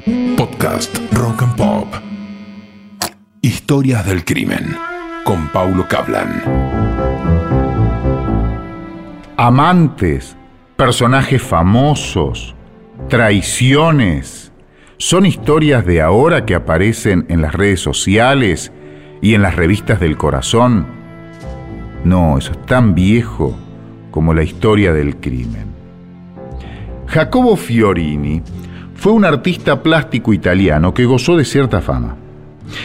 Podcast Rock and Pop. Historias del crimen con Paulo Cablan. Amantes, personajes famosos, traiciones, son historias de ahora que aparecen en las redes sociales y en las revistas del corazón. No, eso es tan viejo como la historia del crimen. Jacobo Fiorini fue un artista plástico italiano que gozó de cierta fama.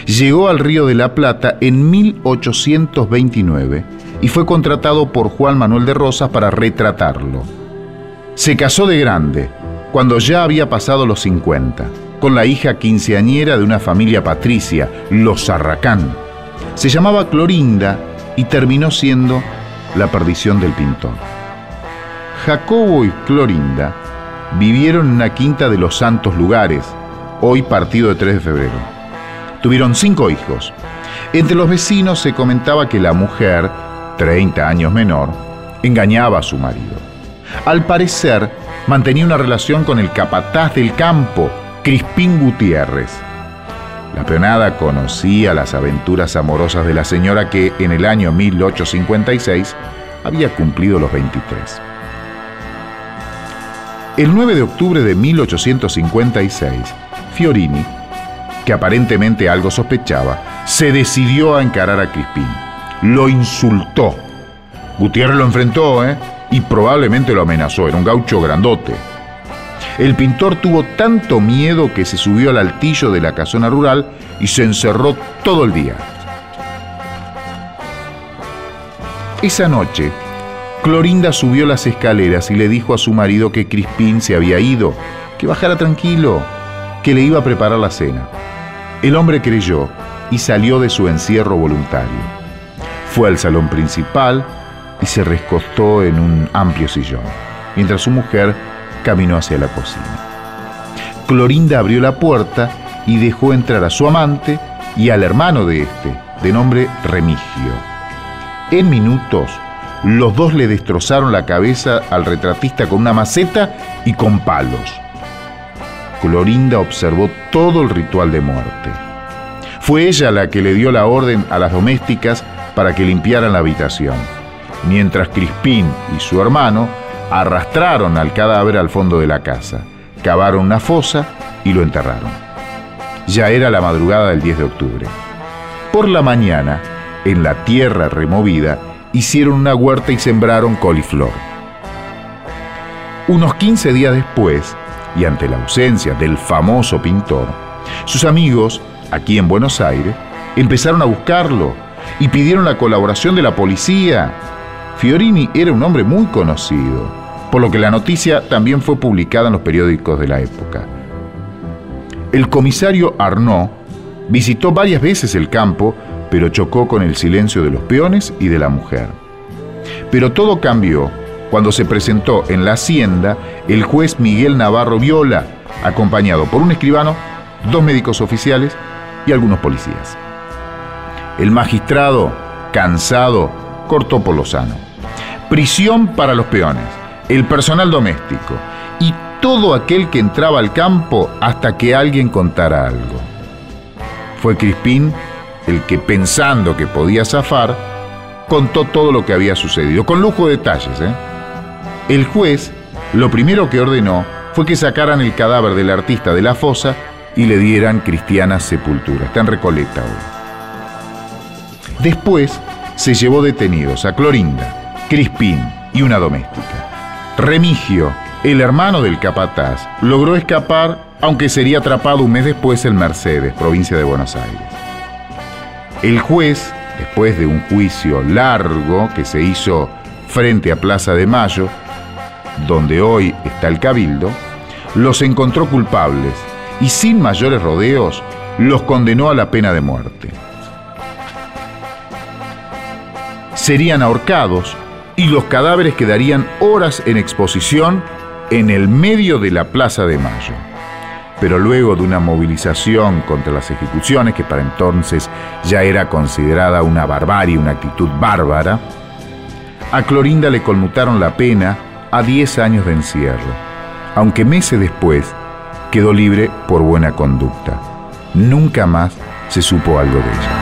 Llegó al Río de la Plata en 1829 y fue contratado por Juan Manuel de Rosas para retratarlo. Se casó de grande, cuando ya había pasado los 50, con la hija quinceañera de una familia patricia, los Arracán. Se llamaba Clorinda y terminó siendo la perdición del pintor. Jacobo y Clorinda vivieron en una quinta de los Santos Lugares, hoy partido de 3 de febrero. Tuvieron cinco hijos. Entre los vecinos se comentaba que la mujer, 30 años menor, engañaba a su marido. Al parecer, mantenía una relación con el capataz del campo, Crispín Gutiérrez. La peonada conocía las aventuras amorosas de la señora que en el año 1856 había cumplido los 23. El 9 de octubre de 1856, Fiorini, que aparentemente algo sospechaba, se decidió a encarar a Crispín. Lo insultó. Gutiérrez lo enfrentó, ¿eh? Y probablemente lo amenazó. Era un gaucho grandote. El pintor tuvo tanto miedo que se subió al altillo de la casona rural y se encerró todo el día. Esa noche, Clorinda subió las escaleras y le dijo a su marido que Crispín se había ido, que bajara tranquilo, que le iba a preparar la cena. El hombre creyó y salió de su encierro voluntario. Fue al salón principal y se recostó en un amplio sillón, mientras su mujer caminó hacia la cocina. Clorinda abrió la puerta y dejó entrar a su amante y al hermano de este, de nombre Remigio. En minutos, los dos le destrozaron la cabeza al retratista con una maceta y con palos. Clorinda observó todo el ritual de muerte. Fue ella la que le dio la orden a las domésticas para que limpiaran la habitación, mientras Crispín y su hermano arrastraron al cadáver al fondo de la casa, cavaron una fosa y lo enterraron. Ya era la madrugada del 10 de octubre. Por la mañana, en la tierra removida, hicieron una huerta y sembraron coliflor. Unos 15 días después, y ante la ausencia del famoso pintor, sus amigos, aquí en Buenos Aires, empezaron a buscarlo y pidieron la colaboración de la policía. Fiorini era un hombre muy conocido, por lo que la noticia también fue publicada en los periódicos de la época. El comisario Arnaud visitó varias veces el campo pero chocó con el silencio de los peones y de la mujer. Pero todo cambió cuando se presentó en la hacienda el juez Miguel Navarro Viola, acompañado por un escribano, dos médicos oficiales y algunos policías. El magistrado, cansado, cortó por lo sano. Prisión para los peones, el personal doméstico y todo aquel que entraba al campo hasta que alguien contara algo. Fue Crispín el que pensando que podía zafar, contó todo lo que había sucedido, con lujo de detalles. ¿eh? El juez lo primero que ordenó fue que sacaran el cadáver del artista de la fosa y le dieran cristiana sepultura. Está en Recoleta hoy. Después se llevó detenidos a Clorinda, Crispín y una doméstica. Remigio, el hermano del capataz, logró escapar, aunque sería atrapado un mes después en Mercedes, provincia de Buenos Aires. El juez, después de un juicio largo que se hizo frente a Plaza de Mayo, donde hoy está el cabildo, los encontró culpables y sin mayores rodeos los condenó a la pena de muerte. Serían ahorcados y los cadáveres quedarían horas en exposición en el medio de la Plaza de Mayo pero luego de una movilización contra las ejecuciones, que para entonces ya era considerada una barbarie, una actitud bárbara, a Clorinda le conmutaron la pena a 10 años de encierro, aunque meses después quedó libre por buena conducta. Nunca más se supo algo de ella.